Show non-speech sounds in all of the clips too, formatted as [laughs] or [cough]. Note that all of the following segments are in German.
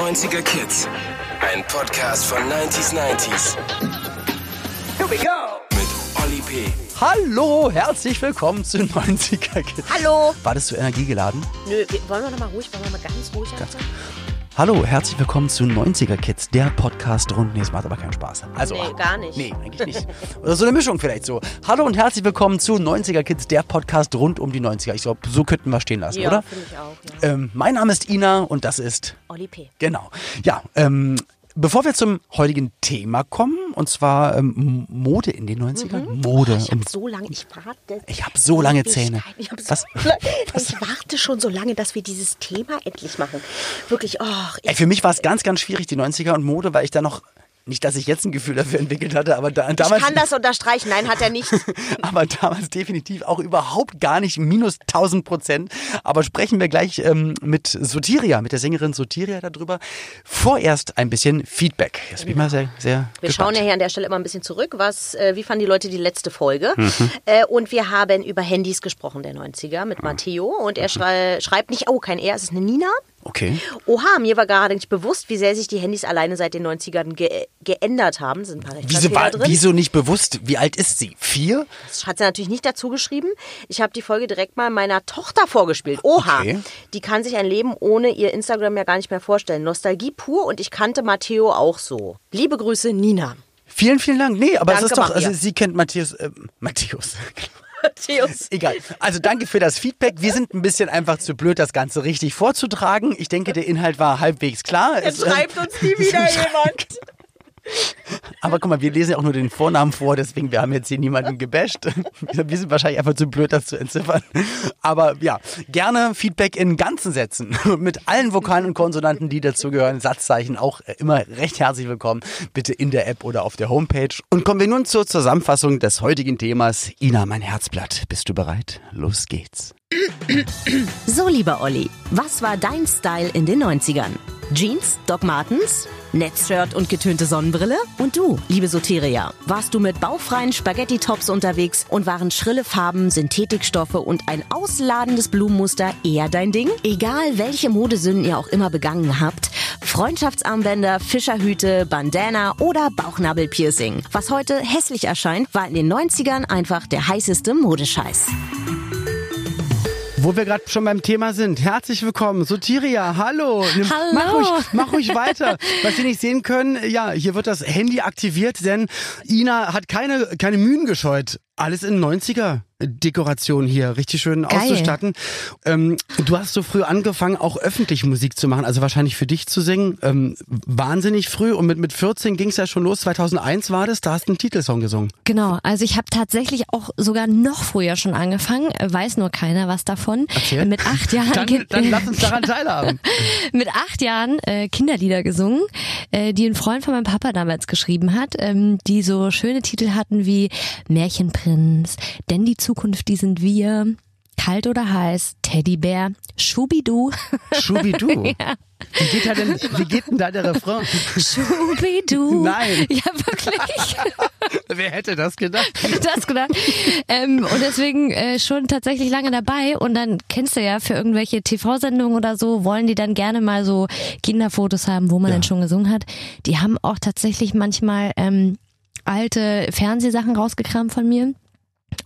90er Kids. Ein Podcast von 90s 90s. Here we go. Mit Olli P. Hallo, herzlich willkommen zu 90er Kids. Hallo. War das zu energiegeladen? Nö, wollen wir noch mal ruhig, wollen wir mal ganz ruhig ganz Hallo, herzlich willkommen zu 90er Kids, der Podcast rund. Nee, es macht aber keinen Spaß. Also, Nee, gar nicht. Nee, eigentlich nicht. Oder so eine Mischung vielleicht so. Hallo und herzlich willkommen zu 90er Kids, der Podcast rund um die 90er. Ich glaube, so könnten wir stehen lassen, Ja, oder? finde ich auch. Ja. Ähm, mein Name ist Ina und das ist Olli P. Genau. Ja, ähm, bevor wir zum heutigen Thema kommen, und zwar ähm, Mode in den 90ern. Mode. Ich habe so lange, ich warte. Ich hab so lange Zähne. Ich, hab so Was? [laughs] lange, [laughs] ich warte schon so lange, dass wir dieses Thema endlich machen. Wirklich, oh, Ey, für mich war es ganz, ganz schwierig, die 90er und Mode, weil ich da noch, nicht, dass ich jetzt ein Gefühl dafür entwickelt hatte, aber da, ich damals, kann das unterstreichen. Nein, hat er nicht. [laughs] aber damals definitiv auch überhaupt gar nicht, minus 1000 Prozent. Aber sprechen wir gleich ähm, mit Sotiria, mit der Sängerin Sotiria darüber. Vorerst ein bisschen Feedback. Jetzt bin ich mal sehr, sehr Wir gespannt. schauen ja hier an der Stelle immer ein bisschen zurück. Was, äh, wie fanden die Leute die letzte Folge? Mhm. Äh, und wir haben über Handys gesprochen, der 90er, mit Matteo. Und er schrei schreibt nicht, oh, kein er, es ist eine Nina. Okay. Oha, mir war gerade nicht bewusst, wie sehr sich die Handys alleine seit den 90ern ge geändert haben. Sind ein paar Wieso, war, drin. wieso nicht bewusst? Wie alt ist sie? Vier? Das hat sie natürlich nicht dazu geschrieben. Ich habe die Folge direkt mal meiner Tochter vorgespielt. Oha, Okay. die kann sich ein Leben ohne ihr Instagram ja gar nicht mehr vorstellen. Nostalgie pur und ich kannte Matteo auch so. Liebe Grüße, Nina. Vielen, vielen Dank. Nee, aber Danke, es ist doch, also sie kennt Matthäus, äh, Matthäus. [laughs] Matthäus. Egal. Also danke für das Feedback. Wir sind ein bisschen einfach zu blöd, das Ganze richtig vorzutragen. Ich denke, der Inhalt war halbwegs klar. Jetzt Es, schreibt uns nie wieder [laughs] jemand. Aber guck mal, wir lesen ja auch nur den Vornamen vor, deswegen wir haben jetzt hier niemanden gebasht. Wir sind wahrscheinlich einfach zu blöd, das zu entziffern. Aber ja, gerne Feedback in ganzen Sätzen [laughs] mit allen Vokalen und Konsonanten, die dazugehören. Satzzeichen auch immer recht herzlich willkommen. Bitte in der App oder auf der Homepage. Und kommen wir nun zur Zusammenfassung des heutigen Themas. Ina, mein Herzblatt, bist du bereit? Los geht's. So, lieber Olli, was war dein Style in den 90ern? Jeans, Doc Martens, Netzshirt und getönte Sonnenbrille? Und du, liebe Soteria, warst du mit baufreien Spaghetti-Tops unterwegs und waren schrille Farben, Synthetikstoffe und ein ausladendes Blumenmuster eher dein Ding? Egal, welche Modesünden ihr auch immer begangen habt, Freundschaftsarmbänder, Fischerhüte, Bandana oder Bauchnabelpiercing. Was heute hässlich erscheint, war in den 90ern einfach der heißeste Modescheiß. Wo wir gerade schon beim Thema sind, herzlich willkommen, Sotiria, hallo. Nimm- Hallo. Mach ruhig, mach ruhig weiter. Was Sie nicht sehen können, ja, hier wird das Handy aktiviert, denn Ina hat keine, keine Mühen gescheut. Alles in 90er. Dekoration hier richtig schön Geil. auszustatten. Ähm, du hast so früh angefangen, auch öffentlich Musik zu machen, also wahrscheinlich für dich zu singen. Ähm, wahnsinnig früh und mit, mit 14 ging es ja schon los, 2001 war das, da hast du einen Titelsong gesungen. Genau, also ich habe tatsächlich auch sogar noch früher schon angefangen, weiß nur keiner was davon. Erzähl. Mit acht Jahren, Dann, dann lass uns daran teilhaben. [laughs] mit acht Jahren äh, Kinderlieder gesungen, äh, die ein Freund von meinem Papa damals geschrieben hat, ähm, die so schöne Titel hatten wie Märchenprinz, denn die Zukunft, die sind wir, kalt oder heiß, Teddybär, Schubidu, Schubidu. [laughs] Wie geht da denn, wie geht denn da der Refrain? Schubidu. Nein. Ja, wirklich. [laughs] Wer hätte das gedacht? das gedacht. Ähm, und deswegen äh, schon tatsächlich lange dabei. Und dann kennst du ja für irgendwelche TV-Sendungen oder so, wollen die dann gerne mal so Kinderfotos haben, wo man dann schon gesungen hat. Die haben auch tatsächlich manchmal ähm, alte Fernsehsachen rausgekramt von mir.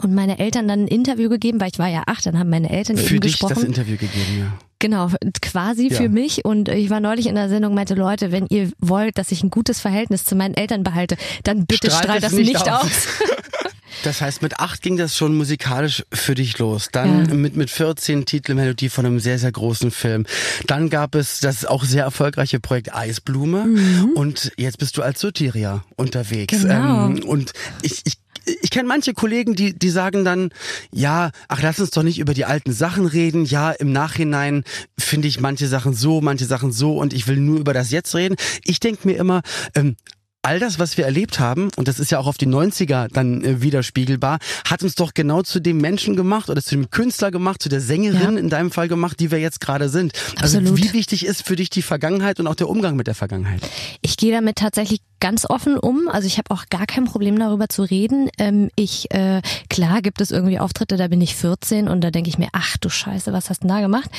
Und meine Eltern dann ein Interview gegeben, weil ich war ja acht, dann haben meine Eltern Für eben dich gesprochen. das Interview gegeben, ja. Genau, quasi Ja. für mich. Und ich war neulich in der Sendung, meinte Leute, wenn ihr wollt, dass ich ein gutes Verhältnis zu meinen Eltern behalte, dann bitte Strahlt strahlt das nicht nicht aus. [laughs] Das heißt, mit acht ging das schon musikalisch für dich los. Dann Ja. mit, mit 14 Titelmelodie von einem sehr, sehr großen Film. Dann gab es das auch sehr erfolgreiche Projekt Eisblume. Und jetzt bist du als Sotiria unterwegs. Genau. Ähm, und ich, ich ich kenne manche Kollegen, die, die sagen dann, ja, ach, lass uns doch nicht über die alten Sachen reden. Ja, im Nachhinein finde ich manche Sachen so, manche Sachen so und ich will nur über das Jetzt reden. Ich denke mir immer, ähm, all das, was wir erlebt haben, und das ist ja auch auf die 90er dann äh, widerspiegelbar, hat uns doch genau zu dem Menschen gemacht oder zu dem Künstler gemacht, zu der Sängerin Ja. in deinem Fall gemacht, die wir jetzt gerade sind. Also Absolut. wie wichtig ist für dich die Vergangenheit und auch der Umgang mit der Vergangenheit? Ich gehe damit tatsächlich ganz offen um. Also ich habe auch gar kein Problem darüber zu reden. Ähm, ich, äh, klar gibt es irgendwie Auftritte, da bin ich 14 und da denke ich mir, ach du Scheiße, was hast du da gemacht?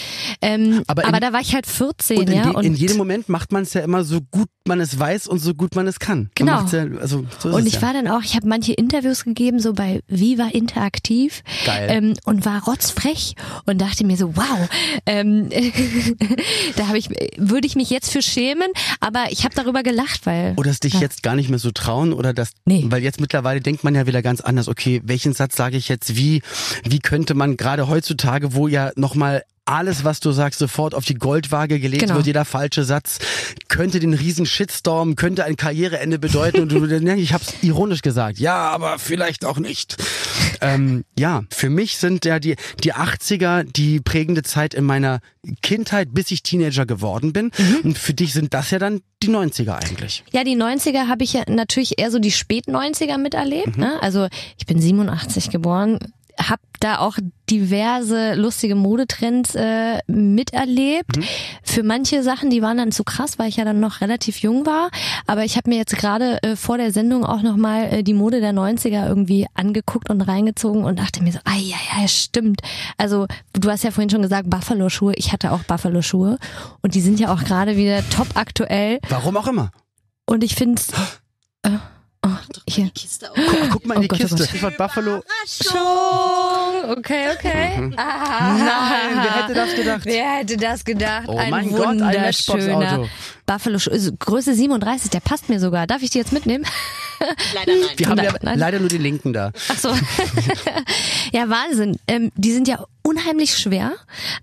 Ähm, Aber aber, in- da war ich halt 14, Und ja. je- und in jedem Moment macht man es ja immer so gut man es weiß und so gut man es kann. Man Genau. Ja, also so Und ich ja. war dann auch, ich habe manche Interviews gegeben, so bei Viva Interaktiv. Geil. Ähm, und war rotzfrech und dachte mir so, wow, ähm, [laughs] da habe ich, würde ich mich jetzt für schämen, aber ich habe darüber gelacht, weil. Oder es dich Ja. jetzt gar nicht mehr so trauen oder das, Nee. weil jetzt mittlerweile denkt man ja wieder ganz anders, okay, welchen Satz sage ich jetzt wie, wie könnte man gerade heutzutage, wo ja nochmal alles, was du sagst, sofort auf die Goldwaage gelegt Genau. wird, jeder falsche Satz könnte den riesen Shitstorm, könnte ein Karriereende bedeuten und du, ich hab's ironisch gesagt, ja, aber vielleicht auch nicht. Ähm, ja, für mich sind ja die, die 80er die prägende Zeit in meiner Kindheit, bis ich Teenager geworden bin. Mhm. Und für dich sind das ja dann die 90er eigentlich. Ja, die 90er habe ich ja natürlich eher so die Spät-90er miterlebt. Ne? Also ich bin 87 geboren, habe da auch diverse lustige Modetrends äh, miterlebt. Für manche Sachen, die waren dann zu krass, weil ich ja dann noch relativ jung war. Aber ich habe mir jetzt gerade äh, vor der Sendung auch nochmal äh, die Mode der 90er irgendwie angeguckt und reingezogen und dachte mir so, ah ja, ja, stimmt. Also du hast ja vorhin schon gesagt, Buffalo-Schuhe. Ich hatte auch Buffalo-Schuhe. Und die sind ja auch gerade wieder top aktuell. Warum auch immer. Und ich finde es. [gasps] Äh, oh, hier. Guck, guck mal in Oh die Gott, oh Kiste. Gott. Stichwort Buffalo. Schon. Okay, okay. Ah. Nein, wer hätte das gedacht? Wer hätte das gedacht? Oh ein mein Gott, ein wunderschöner Matchbox-Auto. Buffalo also Größe 37, der passt mir sogar. Darf ich die jetzt mitnehmen? Leider nein. Wir haben Nein, ja nein. leider nur die Linken da. Ach so. [laughs] ja, Wahnsinn. Ähm, die sind ja unheimlich schwer.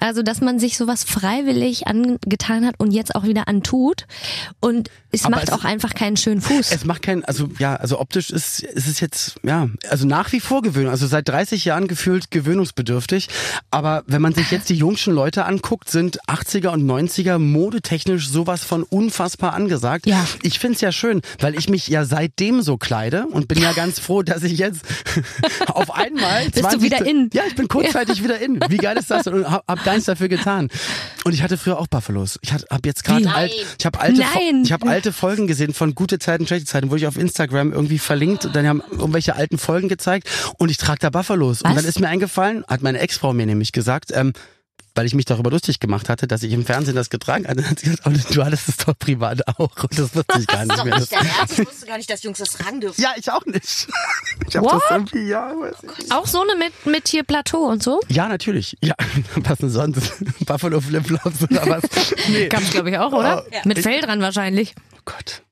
Also, dass man sich sowas freiwillig angetan hat und jetzt auch wieder antut. Und es Aber macht es- auch einfach keinen schönen Fuß. Es macht keinen, also ja, also optisch ist, ist es jetzt, ja, also nach wie vor gewöhnt, also seit 30 Jahren gefühlt gewöhnungsbedürftig. Aber wenn man sich jetzt die jungschen Leute anguckt, sind 80er und 90er modetechnisch sowas von unfassbar angesagt. Ja. Ich find's ja schön, weil ich mich ja seitdem so kleide und bin ja [laughs] ganz froh, dass ich jetzt [laughs] auf einmal Bist du wieder in? Ja, ich bin kurzzeitig wieder in. Wie geil ist das? Und hab, hab gar nichts dafür getan. Und ich hatte früher auch Buffalos. Ich hab, hab jetzt gerade alt, ich habe alte, Nein. ich habe alte Folgen gesehen von gute Zeiten, schlechte Zeiten, wurde ich auf Instagram irgendwie verlinkt und dann haben irgendwelche alten Folgen gezeigt und ich trage da Buffalos. Und Was? dann ist mir eingefallen, hat meine Ex-Frau mir nämlich gesagt, ähm, weil ich mich darüber lustig gemacht hatte, dass ich im Fernsehen das getragen hatte, [laughs] hat sie gesagt, oh, du hattest es doch privat auch. Und das wusste ich gar Das nicht ist doch mehr. nicht Ernst. Ich wusste gar nicht, dass Jungs das tragen dürfen. ja, ich auch nicht. [laughs] Ich hab What? das irgendwie, ja, weiß ich. auch so eine mit, mit hier Plateau und so? Ja, natürlich. Ja, [laughs] was denn sonst? Buffalo Flipflops oder was? Nee. Gab's, glaube ich, auch, oder? Ja. Mit Fell dran wahrscheinlich. Oh Gott.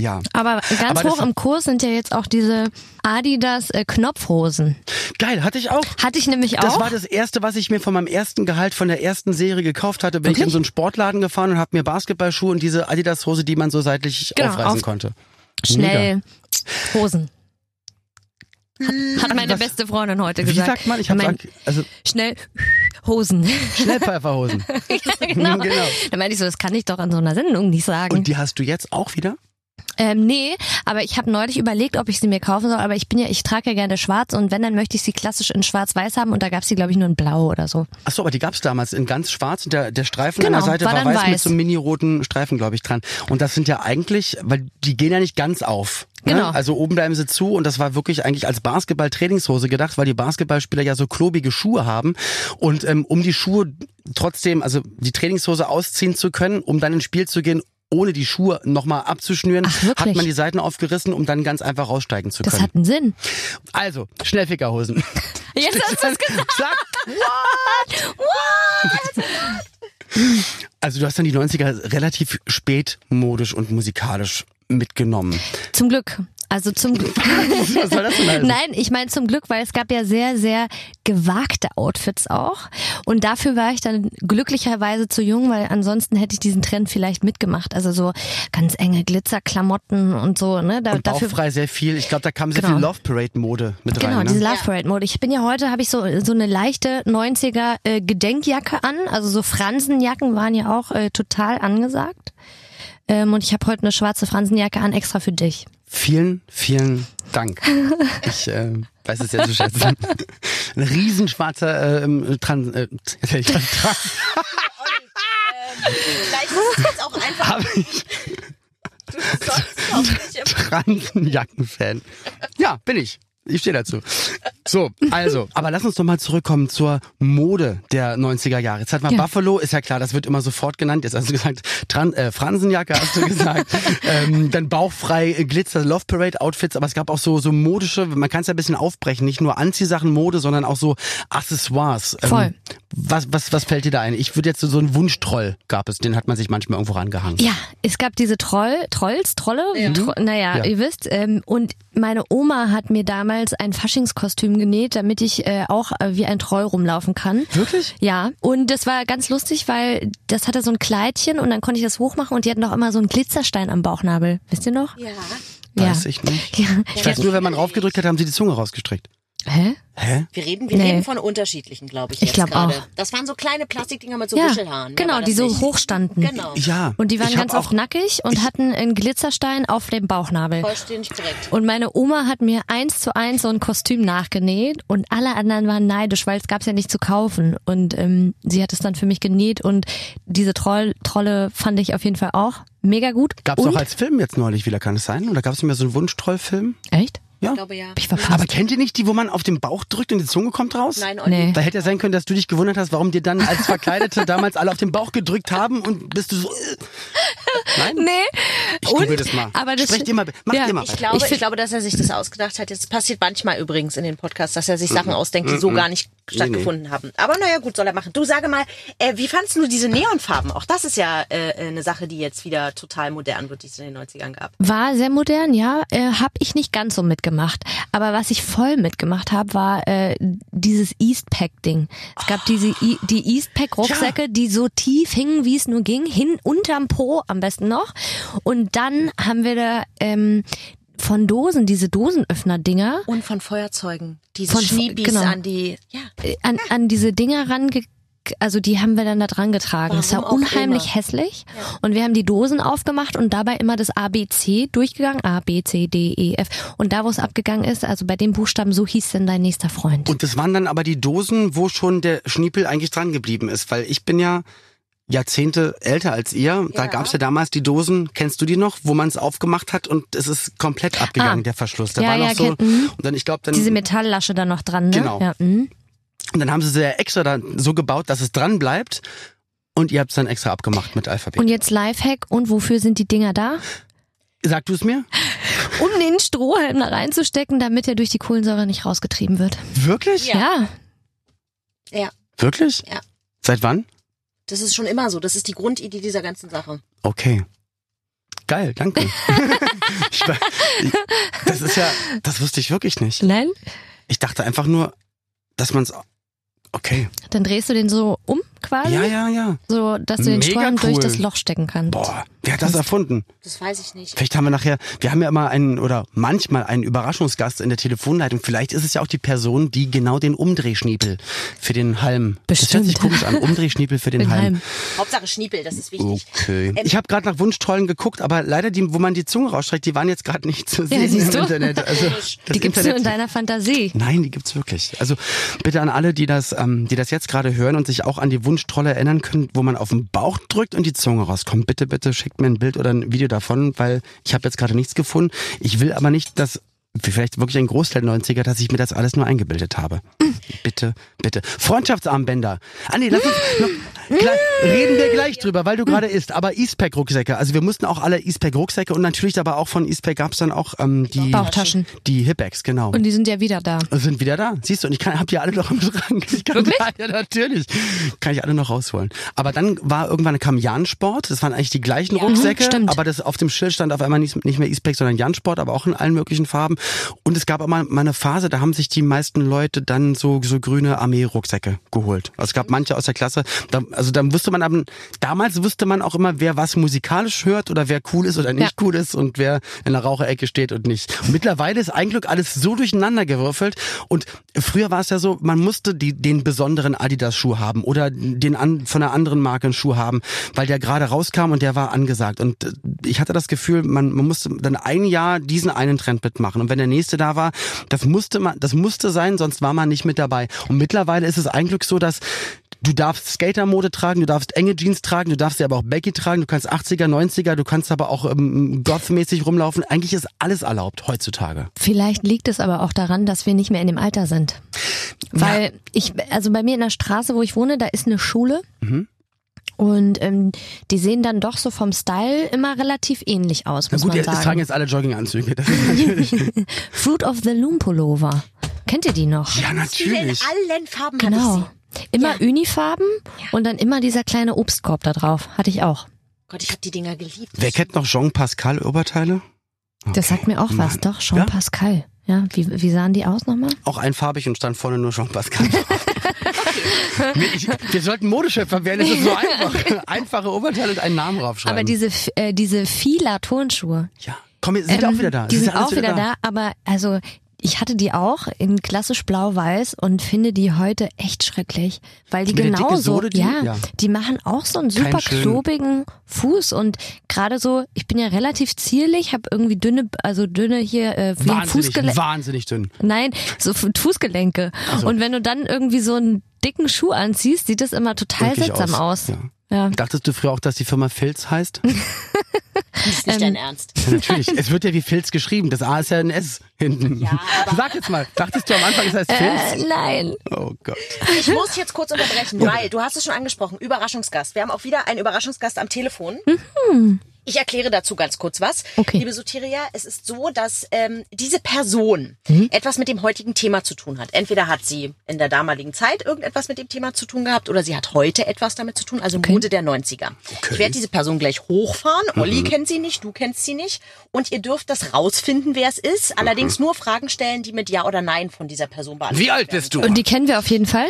Ja. Aber ganz Aber das- hoch im Kurs sind ja jetzt auch diese Adidas äh, Knopfhosen. Geil, hatte ich auch. Hatte ich nämlich Das auch. war das erste, was ich mir von meinem ersten Gehalt von der ersten Serie gekauft hatte. Bin ich Wirklich? in so einen Sportladen gefahren und habe mir Basketballschuhe und diese Adidas-Hose, die man so seitlich Genau, aufreißen auf- konnte. Schnell Hosen. Hat, hat meine Was- beste Freundin heute Wie gesagt. sagt man? Ich habe also Schnell Hosen. Schnellpfeiferhosen. [laughs] genau. [laughs] Genau. Da meinte ich so, das kann ich doch an so einer Sendung nicht sagen. Und die hast du jetzt auch wieder? Ähm, nee, aber ich habe neulich überlegt, ob ich sie mir kaufen soll, aber ich bin ja, ich trage ja gerne schwarz und wenn, dann möchte ich sie klassisch in schwarz-weiß haben und da gab's sie, glaube ich, nur in blau oder so. Ach so, aber die gab's damals in ganz schwarz und der, der Streifen an Genau, der Seite war war, dann weiß, mit weiß. so einem mini-roten Streifen, glaube ich, dran. Und das sind ja eigentlich, weil die gehen ja nicht ganz auf. Ne? Genau. Also oben bleiben sie zu und das war wirklich eigentlich als Basketball-Trainingshose gedacht, weil die Basketballspieler ja so klobige Schuhe haben und ähm, um die Schuhe trotzdem, also die Trainingshose ausziehen zu können, um dann ins Spiel zu gehen, ohne die Schuhe nochmal abzuschnüren, Ach, hat man die Seiten aufgerissen, um dann ganz einfach raussteigen zu Das können. hat einen Sinn. Also, Schnellfickerhosen. [laughs] Jetzt hast du es gesagt. Zack. Also du hast dann die 90er relativ spät modisch und musikalisch mitgenommen. Zum Glück. Also zum Glück. [laughs] Was soll das denn heißen? Nein, ich meine zum Glück, weil es gab ja sehr, sehr gewagte Outfits auch. Und dafür war ich dann glücklicherweise zu jung, weil ansonsten hätte ich diesen Trend vielleicht mitgemacht. Also so ganz enge Glitzerklamotten und so. Ne? Da, Und dafür bauchfrei sehr viel. Ich glaube, da kam sehr Genau. viel Love Parade Mode mit Genau, rein. diese Ne? Love Parade Mode. Ich bin ja heute, habe ich so, so eine leichte 90er äh, Gedenkjacke an. Also so Fransenjacken waren ja auch äh, total angesagt. Ähm, und ich habe heute eine schwarze Fransenjacke an, extra für dich. Vielen, vielen Dank. [laughs] Ich äh, weiß es sehr zu schätzen. [laughs] Ein riesenschwarzer ähm, Trans... Äh, [laughs] ich trans Vielleicht ist es jetzt auch einfach. hab ich, Du nicht Fransenjacken-Fan. Ja, bin ich. Ich stehe dazu. So, also, [laughs] aber lass uns doch mal zurückkommen zur Mode der 90er Jahre. Jetzt hat man Ja. Buffalo, ist ja klar, das wird immer sofort genannt. Jetzt hast du gesagt, Tran äh, Fransenjacke hast du gesagt. [laughs] ähm, dann bauchfrei äh, Glitzer Love Parade Outfits, aber es gab auch so so modische, man kann es ja ein bisschen aufbrechen, nicht nur Anziehsachen Mode, sondern auch so Accessoires. Ähm, Voll. Was, was, was fällt dir da ein? Ich würde jetzt so, so einen Wunschtroll gab es, den hat man sich manchmal irgendwo rangehangen. Ja, es gab diese Troll, Trolls, Trolle, Tro naja, Ja. ihr wisst. Ähm, und meine Oma hat mir damals ein Faschingskostüm genäht, damit ich äh, auch äh, wie ein Troll rumlaufen kann. Wirklich? Ja, und das war ganz lustig, weil das hatte so ein Kleidchen und dann konnte ich das hochmachen und die hatten doch immer so einen Glitzerstein am Bauchnabel. Wisst ihr noch? Ja. Weiß ich nicht. Ja. Ich weiß nur, wenn man raufgedrückt hat, haben sie die Zunge rausgestreckt. Hä? Hä? Wir reden, wir Nee. reden von unterschiedlichen, glaube ich. Ich jetzt glaub gerade. auch. Das waren so kleine Plastikdinger mit so Ja, Wuschelhaaren. Genau, die so nicht. hochstanden. Genau. Ja. Und die waren ganz auch, oft nackig und hatten einen Glitzerstein auf dem Bauchnabel. Vollständig korrekt. Und meine Oma hat mir eins zu eins so ein Kostüm nachgenäht und alle anderen waren neidisch, weil es gab's ja nicht zu kaufen. Und ähm, sie hat es dann für mich genäht und diese Troll Trolle fand ich auf jeden Fall auch mega gut. Gab's und, doch als Film jetzt neulich wieder, kann es sein? Oder gab's nicht mehr so einen Wunschtrollfilm? Echt? Ja. Ich glaube ja. Ich. Aber kennt ihr nicht die, wo man auf den Bauch drückt und die Zunge kommt raus? Nein, Olli. Nee. Da hätte ja sein können, dass du dich gewundert hast, warum dir dann als Verkleidete damals alle auf den Bauch gedrückt haben und bist du so. Äh. Nein? Nee. Ich und, das mal. Aber das, Sprecht ihr mal, macht ja, ihr mal. Ich glaube, Ich ich, glaube, dass er sich das ausgedacht hat. Das passiert manchmal übrigens in den Podcasts, dass er sich Sachen ausdenkt, die so gar nicht stattgefunden haben. Aber naja, gut, soll er machen. Du sage mal, äh, wie fandst du diese Neonfarben? Auch das ist ja äh, eine Sache, die jetzt wieder total modern wird, die es in den 90ern gab. War sehr modern, ja. Äh, habe ich nicht ganz so mitgemacht. Aber was ich voll mitgemacht habe, war äh, dieses Eastpack-Ding. Es gab diese I die Eastpack-Rucksäcke, die so tief hingen, wie es nur ging, hin unterm Po am besten noch. Und dann haben wir da ähm, von Dosen, diese Dosenöffner-Dinger, Und von Feuerzeugen. Diese Von- Schneebis genau. an die, ja. äh, an, an diese Dinger range also die haben wir dann da dran getragen. Es war Warum auch unheimlich immer. hässlich. Und wir haben die Dosen aufgemacht und dabei immer das ABC durchgegangen. A, B, C, D, E, F. Und da, wo es abgegangen ist, also bei den Buchstaben, so hieß denn dein nächster Freund. Und das waren dann aber die Dosen, wo schon der Schniepel eigentlich dran geblieben ist, weil ich bin ja Jahrzehnte älter als ihr. Da Ja. gab's ja damals die Dosen, kennst du die noch, wo man es aufgemacht hat und es ist komplett abgegangen, Ah. der Verschluss. Da Ja, war ja, noch so, kennt- mhm. und dann, ich glaube, dann, Diese Metalllasche da noch dran, ne? Genau. Ja, mhm. und dann haben sie sie ja extra da so gebaut, dass es dran bleibt und ihr habt's dann extra abgemacht mit Alphabet. Und jetzt Lifehack. Und wofür sind die Dinger da? Sag du es mir? [laughs] Um den Strohhalm da reinzustecken, damit er durch die Kohlensäure nicht rausgetrieben wird. Wirklich? Ja. Ja, Wirklich? Ja. Seit wann? Das ist schon immer so. Das ist die Grundidee dieser ganzen Sache. Okay. Geil, danke. [laughs] ich, das ist ja, das wusste ich wirklich nicht. Nein? Ich dachte einfach nur, dass man's. Okay. Dann drehst du den so um quasi, Ja, ja, ja. so dass du den Mega durch cool. das Loch stecken kannst. Boah, wer hat das erfunden? Das weiß ich nicht. Vielleicht haben wir nachher, wir haben ja immer einen oder manchmal einen Überraschungsgast in der Telefonleitung. Vielleicht ist es ja auch die Person, die genau den Umdrehschniepel für den Halm. Das hört sich Bestimmt. komisch an. Umdrehschniepel für [laughs] den, Den Halm. Halm. Hauptsache Schniepel, das ist wichtig. Okay. Ähm, Ich habe gerade nach Wunschtrollen geguckt, aber leider die, wo man die Zunge rausstreckt, die waren jetzt gerade nicht zu sehen siehst im du? Internet. Also [laughs] Die gibt's nur Internet in deiner Fantasie. Nein, die gibt's wirklich. Also bitte an alle, die das, ähm, die das jetzt gerade hören und sich auch an die Wunschtrolle erinnern können, wo man auf den Bauch drückt und die Zunge rauskommt. Bitte, bitte schickt mir ein Bild oder ein Video davon, weil ich habe jetzt gerade nichts gefunden. Ich will aber nicht, dass vielleicht wirklich ein Großteil der 90er, dass ich mir das alles nur eingebildet habe. Bitte, bitte. Freundschaftsarmbänder. Ah nee, lass uns noch, gleich, reden wir gleich drüber, weil du gerade isst. Aber Eastpack-Rucksäcke. Also wir mussten auch alle Eastpack-Rucksäcke und natürlich aber auch von Eastpack gab's dann auch ähm, die Bauchtaschen. Die Hipbags, genau. Und die sind ja wieder da. Sind wieder da. Siehst du, und ich kann, hab die alle noch im Schrank. Ich kann, Wirklich? Ja, ja, natürlich. Kann ich alle noch rausholen. Aber dann war irgendwann kam Jansport. Das waren eigentlich die gleichen Rucksäcke. stimmt. Aber das auf dem Schild stand auf einmal nicht, nicht mehr Eastpack, sondern Jansport, aber auch in allen möglichen Farben. Und es gab auch mal, mal eine Phase, da haben sich die meisten Leute dann so, so grüne Armee-Rucksäcke geholt. Also es gab manche aus der Klasse. Da, also dann wusste man, aber, damals wusste man auch immer, wer was musikalisch hört oder wer cool ist oder nicht Ja. cool ist und wer in der Raucherecke steht und nicht. Und mittlerweile ist eigentlich alles so durcheinander gewürfelt. Und früher war es ja so, man musste die, den besonderen Adidas-Schuh haben oder den an, von einer anderen Marke einen Schuh haben, weil der gerade rauskam und der war angesagt. Und äh, ich hatte das Gefühl, man, man musste dann ein Jahr diesen einen Trend mitmachen. Und wenn der nächste da war, das musste man, das musste sein, sonst war man nicht mit dabei. Und mittlerweile ist es eigentlich so, dass Du darfst Skatermode tragen, du darfst enge Jeans tragen, du darfst ja aber auch Baggy tragen, du kannst 80er, 90er, du kannst aber auch ähm, goth-mäßig rumlaufen. Eigentlich ist alles erlaubt heutzutage. Vielleicht liegt es aber auch daran, dass wir nicht mehr in dem Alter sind. Weil ja. ich, also bei mir in der Straße, wo ich wohne, da ist eine Schule. Mhm. Und ähm, die sehen dann doch so vom Style immer relativ ähnlich aus, muss Na gut, man sagen. Die tragen jetzt alle Jogginganzüge. [laughs] Fruit of the Loom Pullover. Kennt ihr die noch? Ja, natürlich. In allen Farben genau. Immer ja. Unifarben ja. und dann immer dieser kleine Obstkorb da drauf. Hatte ich auch. Gott, ich habe die Dinger geliebt. Wer kennt noch Jean Pascal Oberteile? Okay. Das sagt mir auch Mann. was, doch, Jean ja? Ja, wie, wie sahen die aus nochmal? Auch einfarbig und stand vorne nur Jean Pascal. [laughs] ich, wir sollten Modeschöpfer werden, es ist so [laughs] einfach. Einfache Oberteile und einen Namen draufschreiben. Aber diese, äh, diese Fila-Turnschuhe. Ja. Komm, sind ähm, auch wieder da. Die sind, sind auch wieder, wieder da. da, aber also ich hatte die auch in klassisch blau-weiß und finde die heute echt schrecklich, weil die genauso, die? Ja, ja, die machen auch so einen super klobigen Fuß und gerade so, ich bin ja relativ zierlich, habe irgendwie dünne, also dünne hier äh, Fußgelenke. Wahnsinnig dünn. Nein, so Fußgelenke. So. Und wenn du dann irgendwie so einen dicken Schuh anziehst, sieht das immer total Wirklich seltsam aus. aus. Ja. Ja. Dachtest du früher auch, dass die Firma Filz heißt? Das [laughs] ist nicht dein ähm, Ernst. Ja, natürlich. Es wird ja wie Filz geschrieben. Das A ist ja ein S hinten. Ja, Sag jetzt mal, dachtest du am Anfang, es heißt Filz? Äh, nein. Oh Gott. Ich muss jetzt kurz unterbrechen, weil du hast es schon angesprochen, Überraschungsgast. Wir haben auch wieder einen Überraschungsgast am Telefon. Mhm. Ich erkläre dazu ganz kurz was. Okay. Liebe Soteria, es ist so, dass ähm, diese Person mhm. etwas mit dem heutigen Thema zu tun hat. Entweder hat sie in der damaligen Zeit irgendetwas mit dem Thema zu tun gehabt oder sie hat heute etwas damit zu tun, also okay. Mode der 90er. Okay. Ich werde diese Person gleich hochfahren. Mhm. Olli kennt sie nicht, du kennst sie nicht. Und ihr dürft das rausfinden, wer es ist. Allerdings mhm. nur Fragen stellen, die mit Ja oder Nein von dieser Person beantwortet Wie alt bist du? Und die kennen wir auf jeden Fall?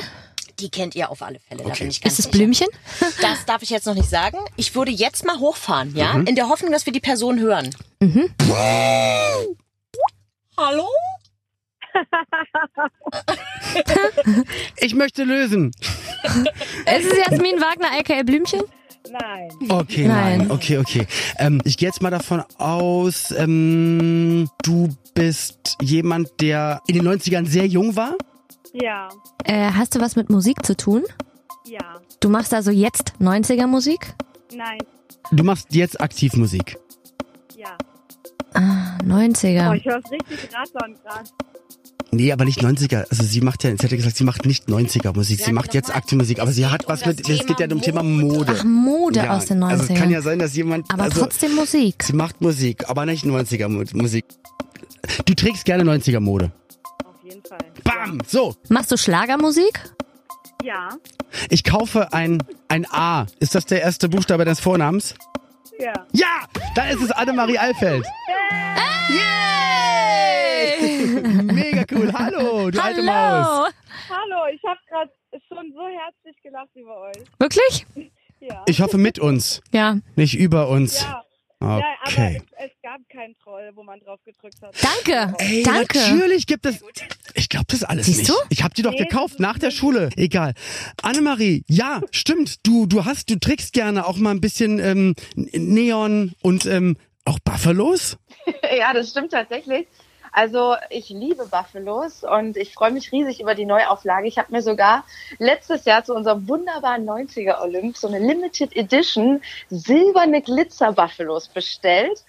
Die kennt ihr auf alle Fälle. Okay. Da bin ich ganz ist es Blümchen? [laughs] Das darf ich jetzt noch nicht sagen. Ich würde jetzt mal hochfahren, ja, mhm. in der Hoffnung, dass wir die Person hören. Mhm. Hallo? [laughs] ich möchte lösen. ist es Jasmin Wagner, aka Blümchen? Nein. Okay, nein. nein. Okay, okay. Ähm, ich gehe jetzt mal davon aus, ähm, du bist jemand, der in den 90ern sehr jung war? Ja. Äh, hast du was mit Musik zu tun? Ja. Du machst also jetzt 90er Musik? Nein. Du machst jetzt aktiv Musik? Ja. Ah, 90er. Oh, ich höre es richtig rattern gerade. Nee, aber nicht 90er. Also sie macht ja, sie hat ja gesagt, sie macht nicht 90er Musik, sie macht jetzt aktive Musik, aber sie hat was mit, es geht ja um Thema Mode. Ach, Mode ja, aus den 90ern. Also es kann ja sein, dass jemand. Aber also, trotzdem Musik. Sie macht Musik, aber nicht 90er Musik. Du trägst gerne 90er Mode jeden Fall. Bam! So. Machst du Schlagermusik? Ja. Ich kaufe ein, ein A. Ist das der erste Buchstabe deines Vornamens? Ja. Ja! Da ist es Annemarie Alfeld. Yay! [laughs] Mega cool. Hallo, du Hallo. alte Maus. Hallo, ich habe gerade schon so herzlich gelacht über euch. Wirklich? Ja. Ich hoffe mit uns. Ja. Nicht über uns. Ja. Okay. Ja, aber es, es, gab keinen Troll, wo man drauf gedrückt hat. Danke. Ey, Danke. Natürlich gibt es. Ich glaube das alles Siehst nicht. Du? Ich habe die doch nee, gekauft nach der Schule. Egal. Annemarie, ja, stimmt. Du du hast du trägst gerne auch mal ein bisschen ähm, Neon und ähm, auch Buffalos. [laughs] ja, das stimmt tatsächlich. Also ich liebe Buffalos und ich freue mich riesig über die Neuauflage. Ich habe mir sogar letztes Jahr zu unserem wunderbaren 90er Olymp so eine Limited Edition silberne Glitzer Buffalos bestellt.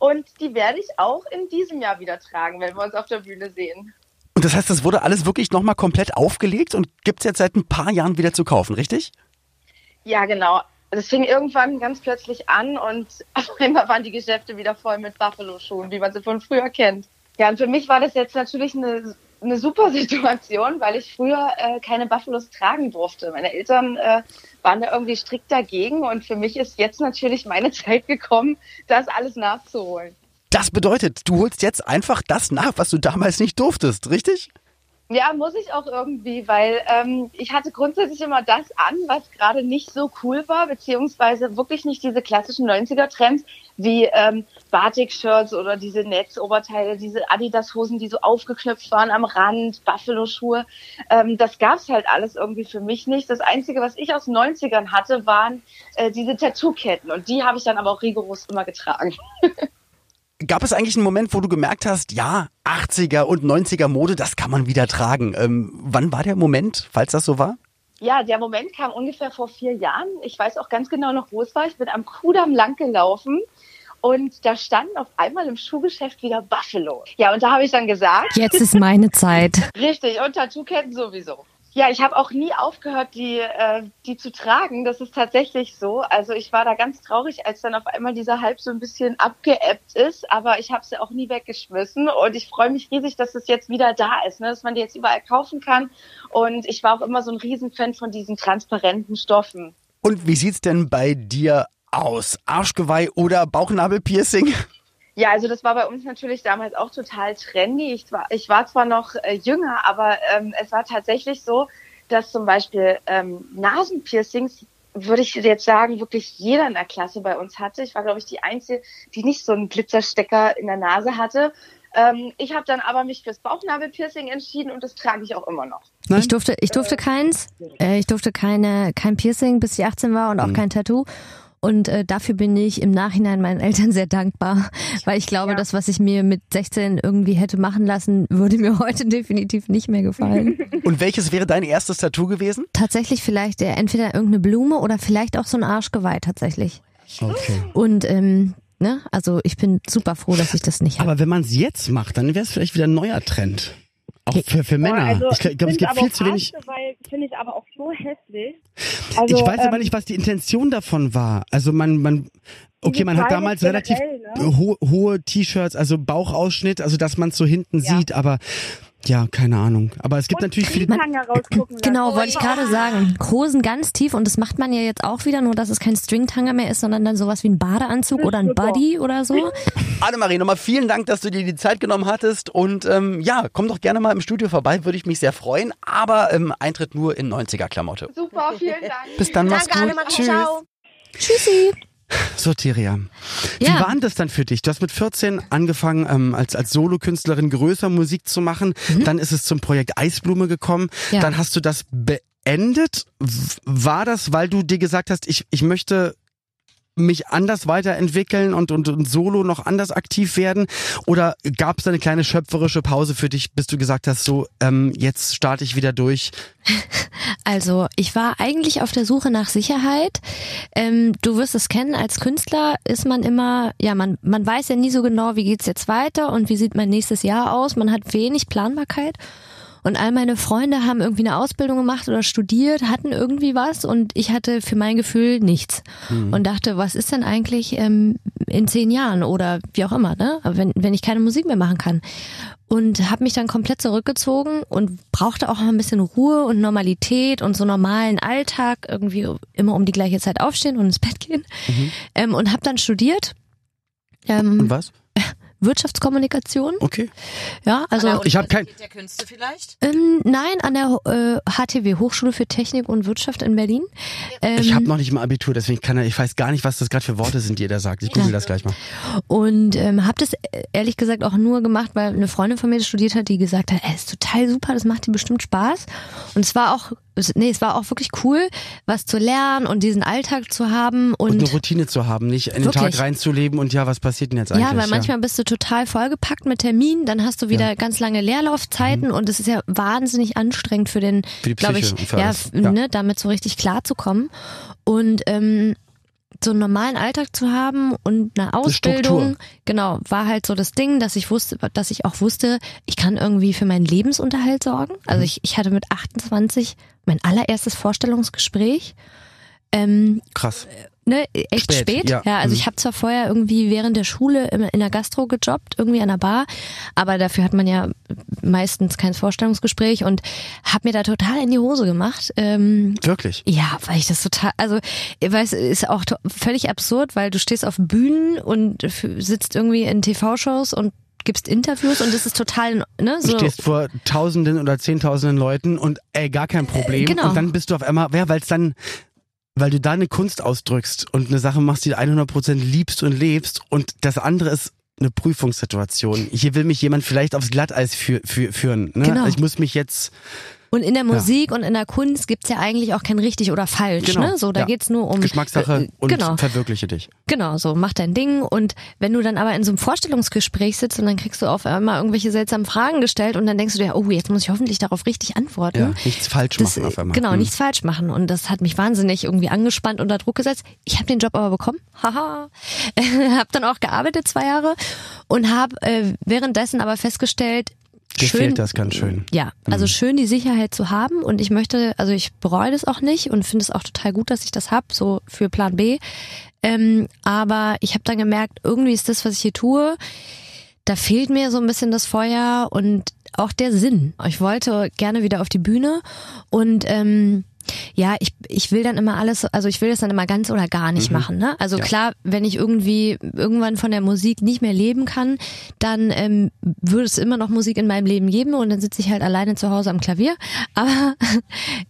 Und die werde ich auch in diesem Jahr wieder tragen, wenn wir uns auf der Bühne sehen. Und das heißt, das wurde alles wirklich nochmal komplett aufgelegt und gibt es jetzt seit ein paar Jahren wieder zu kaufen, richtig? Ja, genau. Es fing irgendwann ganz plötzlich an und [laughs] auf einmal waren die Geschäfte wieder voll mit Buffalo-Schuhen, wie man sie von früher kennt. Ja, und für mich war das jetzt natürlich eine, eine super [laughs] Situation, weil ich früher äh, keine Buffalos tragen durfte. Meine Eltern äh, waren da irgendwie strikt dagegen und für mich ist jetzt natürlich meine [laughs] Zeit gekommen, das alles nachzuholen. Das bedeutet, du holst jetzt einfach das nach, was du damals nicht durftest, richtig? Ja, muss ich auch irgendwie, weil ähm, ich hatte grundsätzlich immer das an, was gerade nicht so cool war, beziehungsweise wirklich nicht diese klassischen 90er-Trends wie ähm, Batik-Shirts oder diese Netzoberteile, diese Adidas-Hosen, die so aufgeknöpft waren am Rand, Buffalo-Schuhe. Ähm, das gab's halt alles irgendwie für mich nicht. Das Einzige, was ich aus den 90ern hatte, waren äh, diese Tattoo-Ketten und die habe ich dann aber auch rigoros immer getragen. [laughs] Gab es eigentlich einen Moment, wo du gemerkt hast, ja, 80er und 90er Mode, das kann man wieder tragen. Ähm, wann war der Moment, falls das so war? Ja, der Moment kam ungefähr vor vier Jahren. Ich weiß auch ganz genau noch, wo es war. Ich bin am Kudamm lang gelaufen und da stand auf einmal im Schuhgeschäft wieder Buffalo. Ja, und da habe ich dann gesagt. Jetzt ist meine Zeit. [laughs] Richtig, und Tattoo-Ketten sowieso. Ja, ich habe auch nie aufgehört, die, äh, die zu tragen. Das ist tatsächlich so. Also ich war da ganz traurig, als dann auf einmal dieser Hype so ein bisschen abgeebbt ist. Aber ich habe sie auch nie weggeschmissen. Und ich freue mich riesig, dass es jetzt wieder da ist, ne? dass man die jetzt überall kaufen kann. Und ich war auch immer so ein Riesenfan von diesen transparenten Stoffen. Und wie sieht's denn bei dir aus? Arschgeweih oder Bauchnabelpiercing? Ja, also das war bei uns natürlich damals auch total trendy. Ich war, ich war zwar noch äh, jünger, aber ähm, es war tatsächlich so, dass zum Beispiel ähm, Nasenpiercings, würde ich jetzt sagen, wirklich jeder in der Klasse bei uns hatte. Ich war, glaube ich, die Einzige, die nicht so einen Glitzerstecker in der Nase hatte. Ähm, ich habe dann aber mich fürs Bauchnabelpiercing entschieden und das trage ich auch immer noch. Nein? Ich durfte, ich durfte keins. Äh, ich durfte keine, kein Piercing, bis ich 18 war und auch mhm. kein Tattoo. Und äh, dafür bin ich im Nachhinein meinen Eltern sehr dankbar, weil ich glaube, ja. das, was ich mir mit 16 irgendwie hätte machen lassen, würde mir [laughs] heute definitiv nicht mehr gefallen. [laughs] Und welches wäre dein erstes Tattoo gewesen? Tatsächlich vielleicht äh, entweder irgendeine Blume oder vielleicht auch so ein Arschgeweih tatsächlich. Okay. Und ähm, ne, also ich bin super froh, dass ich das nicht habe. Aber wenn man es jetzt macht, dann wäre es vielleicht wieder ein neuer Trend. Auch für, für Männer. Also, ich glaube, glaub, es gibt viel zu wenig. Finde ich aber auch so hässlich. Also, ich weiß ähm, aber nicht, was die Intention davon war. Also man, man, okay, man hat damals relativ ne? ho hohe T-Shirts, also Bauchausschnitt, also dass man es so hinten ja. sieht, aber ja, keine Ahnung. Aber es gibt und natürlich viele. [clears throat] Genau, wollte ich gerade sagen. Hosen ganz tief und das macht man ja jetzt auch wieder, nur dass es kein Stringtanger mehr ist, sondern dann sowas wie ein Badeanzug oder ein Buddy oder so. [laughs] Annemarie, nochmal vielen Dank, dass du dir die Zeit genommen hattest und ähm, ja, komm doch gerne mal im Studio vorbei, würde ich mich sehr freuen. Aber ähm, Eintritt nur in 90er-Klamotte. Super, vielen Dank. Bis dann, mach's gut. Tschüss. Ciao. Tschüssi. So, Tiria. Wie ja. war denn das dann für dich? Du hast mit 14 angefangen, ähm, als, als Solokünstlerin größer Musik zu machen. Mhm. Dann ist es zum Projekt Eisblume gekommen. Ja. Dann hast du das beendet. War das, weil du dir gesagt hast, ich, ich möchte mich anders weiterentwickeln und, und, und solo noch anders aktiv werden? Oder gab es eine kleine schöpferische Pause für dich, bis du gesagt hast, so, ähm, jetzt starte ich wieder durch? [laughs] Also, ich war eigentlich auf der Suche nach Sicherheit. Ähm, du wirst es kennen, als Künstler ist man immer, ja, man, man weiß ja nie so genau, wie geht's jetzt weiter und wie sieht mein nächstes Jahr aus. Man hat wenig Planbarkeit. Und all meine Freunde haben irgendwie eine Ausbildung gemacht oder studiert, hatten irgendwie was und ich hatte für mein Gefühl nichts. Mhm. Und dachte, was ist denn eigentlich ähm, in zehn Jahren oder wie auch immer, ne? wenn, wenn ich keine Musik mehr machen kann. Und habe mich dann komplett zurückgezogen und brauchte auch ein bisschen Ruhe und Normalität und so normalen Alltag, irgendwie immer um die gleiche Zeit aufstehen und ins Bett gehen. Mhm. Ähm, und habe dann studiert. Ähm, und was? Wirtschaftskommunikation. Okay. Ja, also ich habe kein der Künste vielleicht. Ähm, nein, an der äh, HTW Hochschule für Technik und Wirtschaft in Berlin. Ähm, ich habe noch nicht mal Abitur, deswegen kann er, ich weiß gar nicht, was das gerade für Worte sind, die er da sagt. Ich google ja. das gleich mal. Und ähm, habe das äh, ehrlich gesagt auch nur gemacht, weil eine Freundin von mir das studiert hat, die gesagt hat, es ist total super, das macht dir bestimmt Spaß. Und es war auch nee, es war auch wirklich cool, was zu lernen und diesen Alltag zu haben und, und eine Routine zu haben, nicht in den Tag reinzuleben und ja, was passiert denn jetzt eigentlich? Ja, weil manchmal bist du total vollgepackt mit Terminen, dann hast du wieder ja. ganz lange Leerlaufzeiten mhm. und es ist ja wahnsinnig anstrengend für den, glaube ich, ja, ja, Ne, damit so richtig klar zu kommen. Und ähm, so einen normalen Alltag zu haben und eine Ausbildung, genau, war halt so das Ding, dass ich wusste, dass ich auch wusste, ich kann irgendwie für meinen Lebensunterhalt sorgen. Also mhm. ich, ich hatte mit 28 mein allererstes Vorstellungsgespräch. Ähm, Krass ne, echt spät. spät. Ja. ja, also mhm. ich habe zwar vorher irgendwie während der Schule in der Gastro gejobbt, irgendwie an der Bar, aber dafür hat man ja meistens kein Vorstellungsgespräch und habe mir da total in die Hose gemacht. Ähm, Wirklich? Ja, weil ich das total, also ich weiß, ist auch völlig absurd, weil du stehst auf Bühnen und sitzt irgendwie in TV-Shows und gibst Interviews und das ist total, ne, so. Du stehst vor Tausenden oder Zehntausenden Leuten und ey, gar kein Problem. Äh, genau. Und dann bist du auf einmal, ja, weil es dann weil du da eine Kunst ausdrückst und eine Sache machst, die du 100% liebst und lebst und das andere ist eine Prüfungssituation. Hier will mich jemand vielleicht aufs Glatteis führen. Ne? Genau. Ich muss mich jetzt Und in der Musik ja. und in der Kunst gibt's ja eigentlich auch kein richtig oder falsch. Genau. Ne? So, da ja. geht's nur um Geschmackssache äh, und genau. verwirkliche dich. Genau, so mach dein Ding. Und wenn du dann aber in so einem Vorstellungsgespräch sitzt und dann kriegst du auf einmal irgendwelche seltsamen Fragen gestellt und dann denkst du dir, oh, jetzt muss ich hoffentlich darauf richtig antworten. Ja, nichts falsch das, machen auf einmal. Genau, hm. nichts falsch machen. Und das hat mich wahnsinnig irgendwie angespannt unter Druck gesetzt. Ich habe den Job aber bekommen. [laughs] Haha. [laughs] hab dann auch gearbeitet zwei Jahre und habe äh, währenddessen aber festgestellt, Dir schön, fehlt das ganz schön. Ja, also mhm. schön die Sicherheit zu haben und ich möchte, also ich bereue das auch nicht und finde es auch total gut, dass ich das hab, so für Plan B. Ähm, aber ich habe dann gemerkt, irgendwie ist das, was ich hier tue, da fehlt mir so ein bisschen das Feuer und auch der Sinn. Ich wollte gerne wieder auf die Bühne und ähm, ja, ich, ich will dann immer alles, also ich will das dann immer ganz oder gar nicht mhm. machen. Ne? Also ja. klar, wenn ich irgendwie irgendwann von der Musik nicht mehr leben kann, dann ähm, würde es immer noch Musik in meinem Leben geben und dann sitze ich halt alleine zu Hause am Klavier. [laughs] Aber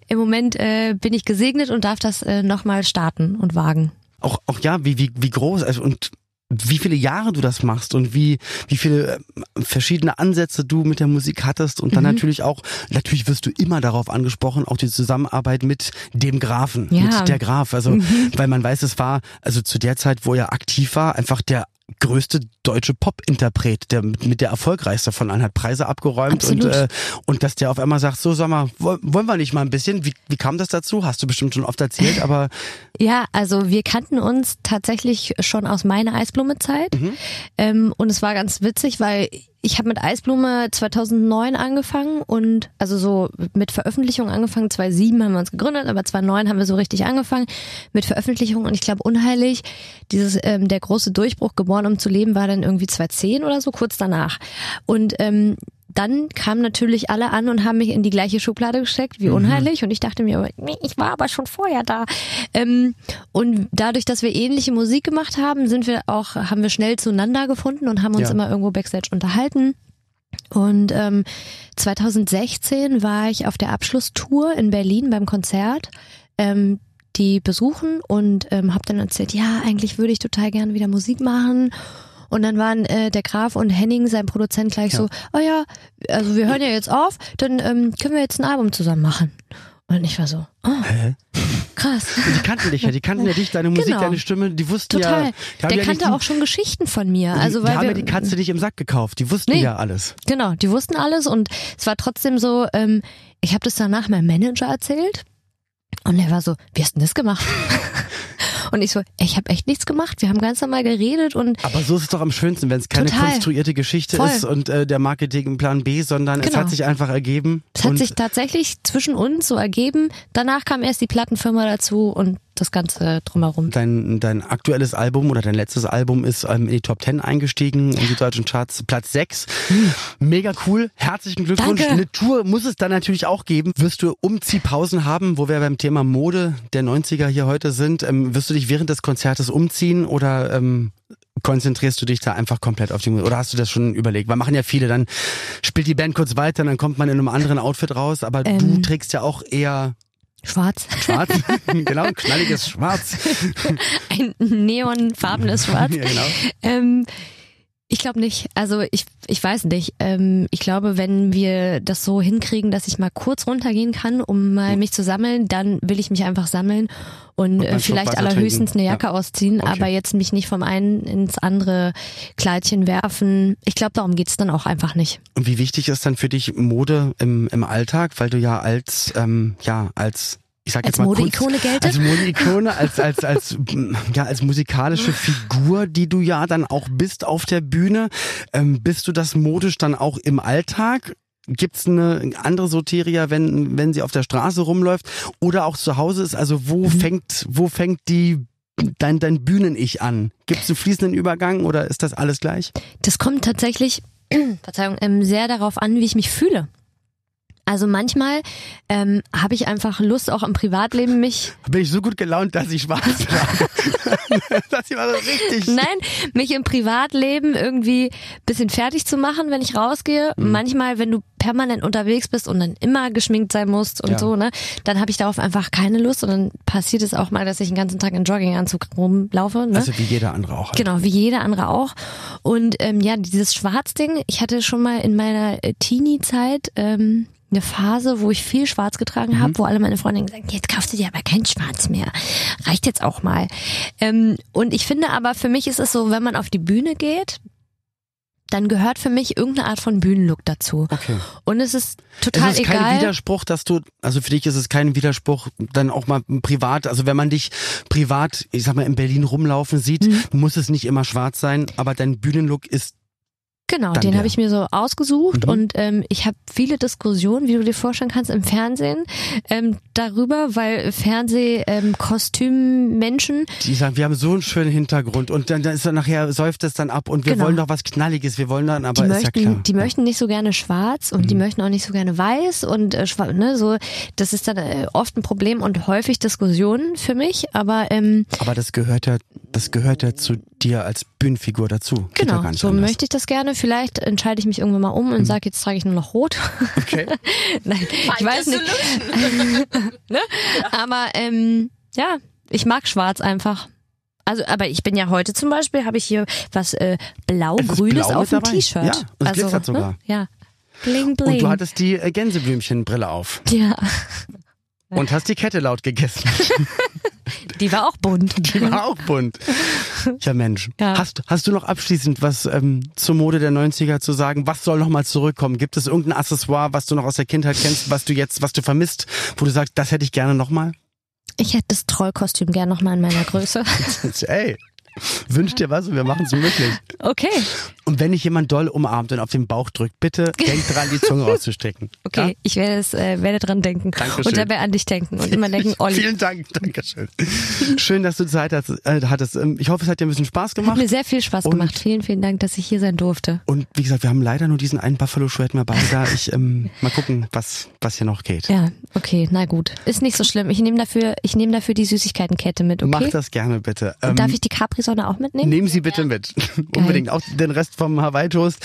im Moment äh, bin ich gesegnet und darf das äh, nochmal starten und wagen. Auch, auch ja, wie, wie, wie groß, also und wie viele Jahre du das machst und wie wie viele äh, verschiedene Ansätze du mit der Musik hattest und dann mhm. natürlich auch natürlich wirst du immer darauf angesprochen auch die Zusammenarbeit mit dem Grafen ja. mit der Graf also mhm. weil man weiß es war also zu der Zeit wo er aktiv war einfach der größte deutsche Pop-Interpret, der mit der erfolgreichste von allen hat Preise abgeräumt Absolut. und äh, und dass der auf einmal sagt, so sag mal, wollen wir nicht mal ein bisschen? Wie, wie kam das dazu? Hast du bestimmt schon oft erzählt, aber [laughs] ja, also wir kannten uns tatsächlich schon aus meiner Eisblume-Zeit mhm. ähm, und es war ganz witzig, weil ich habe mit Eisblume 2009 angefangen und also so mit Veröffentlichung angefangen. 2007 haben wir uns gegründet, aber 2009 haben wir so richtig angefangen mit Veröffentlichung und ich glaube unheilig dieses ähm, der große Durchbruch geboren um zu leben war dann irgendwie 2010 oder so kurz danach und ähm, dann kamen natürlich alle an und haben mich in die gleiche Schublade gesteckt wie mhm. unheilig und ich dachte mir, ich war aber schon vorher da. Ähm, und dadurch, dass wir ähnliche Musik gemacht haben, sind wir auch, haben wir schnell zueinander gefunden und haben uns ja. immer irgendwo backstage unterhalten. Und ähm, 2016 war ich auf der Abschlusstour in Berlin beim Konzert. Ähm, die besuchen und ähm, habe dann erzählt, ja, eigentlich würde ich total gerne wieder Musik machen und dann waren äh, der Graf und Henning, sein Produzent, gleich ja. so, oh ja, also wir hören ja jetzt auf, dann ähm, können wir jetzt ein Album zusammen machen. Und ich war so, oh, Hä? krass. Die kannten dich ja, die kannten ja dich, deine Musik, genau. deine Stimme, die wussten Total. ja. Der kannte auch schon Geschichten von mir. Also, die weil haben wir, ja die Katze nicht im Sack gekauft, die wussten nee, ja alles. Genau, die wussten alles und es war trotzdem so, ähm, ich habe das danach meinem Manager erzählt und er war so, wie hast du denn das gemacht? [laughs] Und ich so, ich habe echt nichts gemacht. Wir haben ganz normal geredet und. Aber so ist es doch am schönsten, wenn es keine Total. konstruierte Geschichte Voll. ist und äh, der Marketingplan B, sondern Genau. es hat sich einfach ergeben. Es hat sich tatsächlich zwischen uns so ergeben. Danach kam erst die Plattenfirma dazu und das Ganze drumherum. Dein, dein aktuelles Album oder dein letztes Album ist ähm, in die Top 10 eingestiegen, in die deutschen Charts, Platz 6. Mega cool, herzlichen Glückwunsch. Danke. Eine Tour muss es dann natürlich auch geben. Wirst du Umziehpausen haben, wo wir beim Thema Mode der 90er hier heute sind? Ähm, wirst du dich während des Konzertes umziehen oder ähm, konzentrierst du dich da einfach komplett auf die Musik? Oder hast du das schon überlegt? Weil machen ja viele, dann spielt die Band kurz weiter, dann kommt man in einem anderen Outfit raus, aber du Ähm. trägst ja auch eher Schwarz. schwarz. [laughs] genau, knalliges Schwarz. Ein neonfarbenes Schwarz. ja, genau. Ähm, ich glaube nicht. Also ich, ich weiß nicht. Ähm, ich glaube, wenn wir das so hinkriegen, dass ich mal kurz runtergehen kann, um mal mich zu sammeln, dann will ich mich einfach sammeln und, Und äh, vielleicht allerhöchstens trinken. eine Jacke Ja. ausziehen, Okay. aber jetzt mich nicht vom einen ins andere Kleidchen werfen. Ich glaube, darum geht's dann auch einfach nicht. Und wie wichtig ist dann für dich Mode im, im Alltag, weil du ja als ähm, ja als ich sag Als jetzt mal Modeikone geltet? als Modeikone, als als als ja als musikalische Figur, die du ja dann auch bist auf der Bühne, ähm, bist du das modisch dann auch im Alltag? Gibt's eine andere Soteria, wenn wenn sie auf der Straße rumläuft oder auch zu Hause ist? Also wo Mhm. fängt wo fängt die dein dein Bühnen-Ich an? Gibt's einen fließenden Übergang oder ist das alles gleich? Das kommt tatsächlich, [clears throat] Verzeihung, ähm, sehr darauf an, wie ich mich fühle. Also manchmal ähm, habe ich einfach Lust, auch im Privatleben mich Bin ich so gut gelaunt, dass ich schwarz [laughs] trage. das immer so richtig. Nein, mich im Privatleben irgendwie bisschen fertig zu machen, wenn ich rausgehe. Mhm. Manchmal, wenn du permanent unterwegs bist und dann immer geschminkt sein musst und Ja. so, ne, dann habe ich darauf einfach keine Lust und dann passiert es auch mal, dass ich den ganzen Tag in Jogginganzug rumlaufe. Ne? Also wie jeder andere auch. Halt. Genau, wie jeder andere auch. Und ähm, ja, dieses Schwarzding, ich hatte schon mal in meiner äh, Teenie-Zeit, ähm, eine Phase, wo ich viel Schwarz getragen habe, wo alle meine Freundinnen gesagt haben, jetzt kaufst du dir aber kein Schwarz mehr. Reicht jetzt auch mal. Ähm, und ich finde aber, für mich ist es so, wenn man auf die Bühne geht, dann gehört für mich irgendeine Art von Bühnenlook dazu. Okay. Und es ist total es ist egal. kein Widerspruch, dass du, also für dich ist es kein Widerspruch, dann auch mal privat, also wenn man dich privat, ich sag mal, in Berlin rumlaufen sieht, Mhm. muss es nicht immer schwarz sein, aber dein Bühnenlook ist, Genau, Dann den habe ich mir so ausgesucht Mhm. und ähm, ich habe viele Diskussionen, wie du dir vorstellen kannst, im Fernsehen ähm, darüber, weil Fernseh ähm, die sagen, wir haben so einen schönen Hintergrund und dann, dann ist dann nachher, säuft es dann ab und wir Genau. wollen doch was Knalliges, wir wollen dann, aber die ist ja möchten, klar. Mhm. die möchten nicht so gerne schwarz und die möchten auch nicht so gerne weiß und äh, schwa- ne, so das ist dann äh, oft ein Problem und häufig Diskussionen für mich, aber ähm, aber das gehört ja, das gehört ja zu dir als Bühnenfigur dazu. Ja genau, so anders. möchte ich das gerne. Vielleicht entscheide ich mich irgendwann mal um und sage, jetzt trage ich nur noch rot. Okay. [laughs] Nein, ich weiß nicht. [laughs] ne? Aber ähm, ja, ich mag Schwarz einfach. Also, aber ich bin ja heute zum Beispiel, habe ich hier was äh, blau-grünes blau auf dem. T-Shirt. Ja, und es also, glitzert sogar. Ne? Ja. Bling, bling. Und du hattest die äh, Gänseblümchenbrille auf ja, [laughs] und hast die Kette laut gegessen. [laughs] die war auch bunt. [laughs] Die war auch bunt. Ja, Mensch. Ja. Hast, hast du noch abschließend was ähm, zur Mode der 90er zu sagen? Was soll noch mal zurückkommen? Gibt es irgendein Accessoire, was du noch aus der Kindheit kennst, was du jetzt, was du vermisst, wo du sagst, das hätte ich gerne noch mal? Ich hätte das Trollkostüm gern nochmal in meiner Größe. Ey, wünsch dir was und wir machen es möglich. Okay, Und wenn dich jemand doll umarmt und auf den Bauch drückt, bitte denk dran, die Zunge [laughs] rauszustrecken. okay. Ja? Ich werde es, äh, werde dran denken. Dankeschön. Und dabei an dich denken und immer denken, [laughs] Olli. Vielen Dank, Dankeschön. Schön, dass du Zeit äh, hattest. Ähm, Ich hoffe, es hat dir ein bisschen Spaß Hat gemacht. mir sehr viel Spaß Und- gemacht. Vielen, vielen Dank, dass ich hier sein durfte. Und wie gesagt, wir haben leider nur diesen einen Buffalo Shred mehr bei da. Ich ähm, mal gucken, was was hier noch geht. Ja, okay, na gut. Ist nicht so schlimm. Ich nehme dafür, ich nehme dafür die Süßigkeitenkette mit, okay? Mach das gerne bitte. Ähm, darf ich die Capri-Sonne auch mitnehmen? Nehmen Sie bitte mit. [laughs] Unbedingt. Auch den Rest vom Hawaii Toast.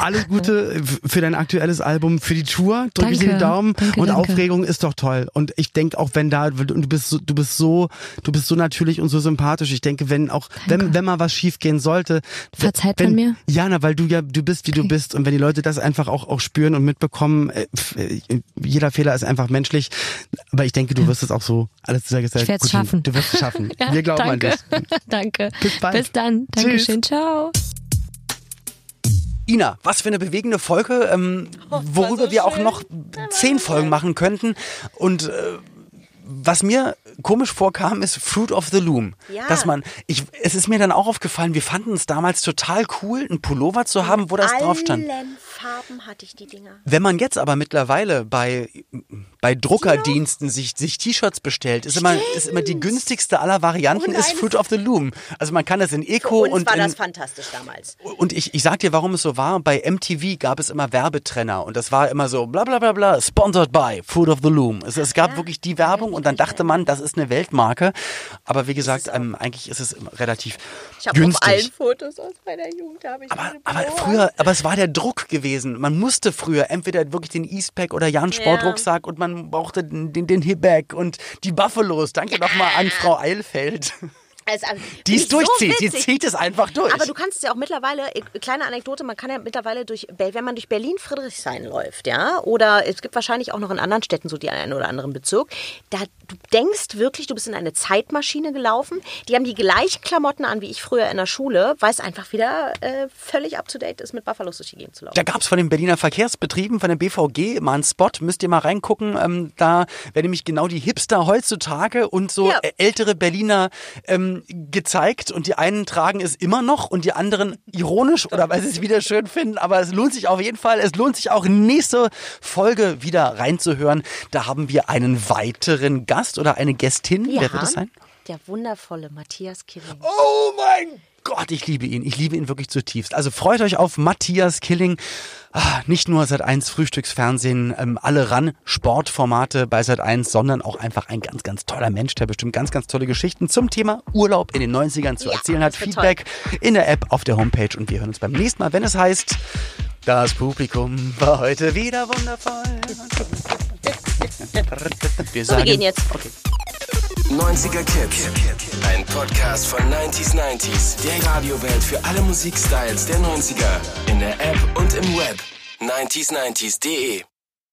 Alles Gute f- für dein aktuelles Album, für die Tour. Drücke dir die Danke. Daumen. Danke, und danke. Aufregung ist doch toll. Und ich denke auch, wenn da, und du bist so, du bist so, du bist so natürlich und so sympathisch. Ich denke, wenn auch, wenn, wenn mal was schief gehen sollte. Verzeiht wenn, man mir? Ja, na, weil du ja, du bist, wie du Okay. bist. Und wenn die Leute das einfach auch, auch spüren und mitbekommen, äh, äh, jeder Fehler ist einfach menschlich. Aber ich denke, du wirst es auch so alles sehr gesagt. Ich schaffen. Du wirst es schaffen. [laughs] Ja, Wir glauben danke. an dich. [laughs] danke. Bis bald. Bis dann. Tschüss. Dankeschön. Ciao. Ina, was für eine bewegende Folge, ähm, worüber wir auch noch zehn Folgen machen könnten. Und äh, was mir komisch vorkam, ist Fruit of the Loom. Ja. Dass man, ich, es ist mir dann auch aufgefallen, wir fanden es damals total cool, einen Pullover zu haben, wo das drauf stand. Farben hatte ich die Dinger. Wenn man jetzt aber mittlerweile bei, bei Druckerdiensten sich, sich T-Shirts bestellt, ist immer, ist immer die günstigste aller Varianten, ist Fruit of the Loom. Also man kann das in Für Eco uns und war in, das fantastisch damals. und ich, ich sag dir, warum es so war. Bei MTV gab es immer Werbetrenner und das war immer so bla bla bla bla, sponsored by Food of the Loom. Es, es gab wirklich die Werbung und dann dachte man, das ist eine Weltmarke. Aber wie gesagt, ähm, eigentlich ist es relativ Ich habe auf günstig. allen Fotos aus meiner Jugend habe ich aber, aber früher, aber es war der Druck gewesen. Man musste früher entweder wirklich den Eastpack oder Jan Sportrucksack und man brauchte den, den, den Hibback und die Buffalos. Danke nochmal an Frau Eilfeld. Also, Die es so durchzieht. Die witzig. zieht es einfach durch. Aber du kannst es ja auch mittlerweile, äh, kleine Anekdote, man kann ja mittlerweile durch, wenn man durch Berlin-Friedrichshain läuft, ja, oder es gibt wahrscheinlich auch noch in anderen Städten so die einen oder anderen Bezirk, da du denkst wirklich, du bist in eine Zeitmaschine gelaufen, die haben die gleichen Klamotten an wie ich früher in der Schule, weil es einfach wieder äh, völlig up to date ist, mit Buffalos durch die Gegend zu laufen. Da gab's von den Berliner Verkehrsbetrieben, von der BVG, mal einen Spot, müsst ihr mal reingucken. Ähm, da werden nämlich genau die Hipster heutzutage und so Ja. ältere Berliner ähm, gezeigt. Und die einen tragen es immer noch und die anderen ironisch oder weil sie es wieder schön finden. Aber es lohnt sich auf jeden Fall. Es lohnt sich auch nächste Folge wieder reinzuhören. Da haben wir einen weiteren Gast oder eine Gästin. Wer wird es sein? Der wundervolle Matthias Killing. Oh mein Gott, ich liebe ihn. Ich liebe ihn wirklich zutiefst. Also freut euch auf Matthias Killing. Ah, nicht nur seit 1 Frühstücksfernsehen, ähm, alle ran, Sportformate bei seit 1, sondern auch einfach ein ganz, ganz toller Mensch, der bestimmt ganz, ganz tolle Geschichten zum Thema Urlaub in den 90ern zu Ja, erzählen hat. das Feedback in der App, auf der Homepage und wir hören uns beim nächsten Mal, wenn es heißt, das Publikum war heute wieder wundervoll. Wir So, wir gehen jetzt. 90er Kids. Ein Podcast von 90s 90s. Der Radiowelt für alle Musikstyles der 90er. In der App und im Web. 90s90s.de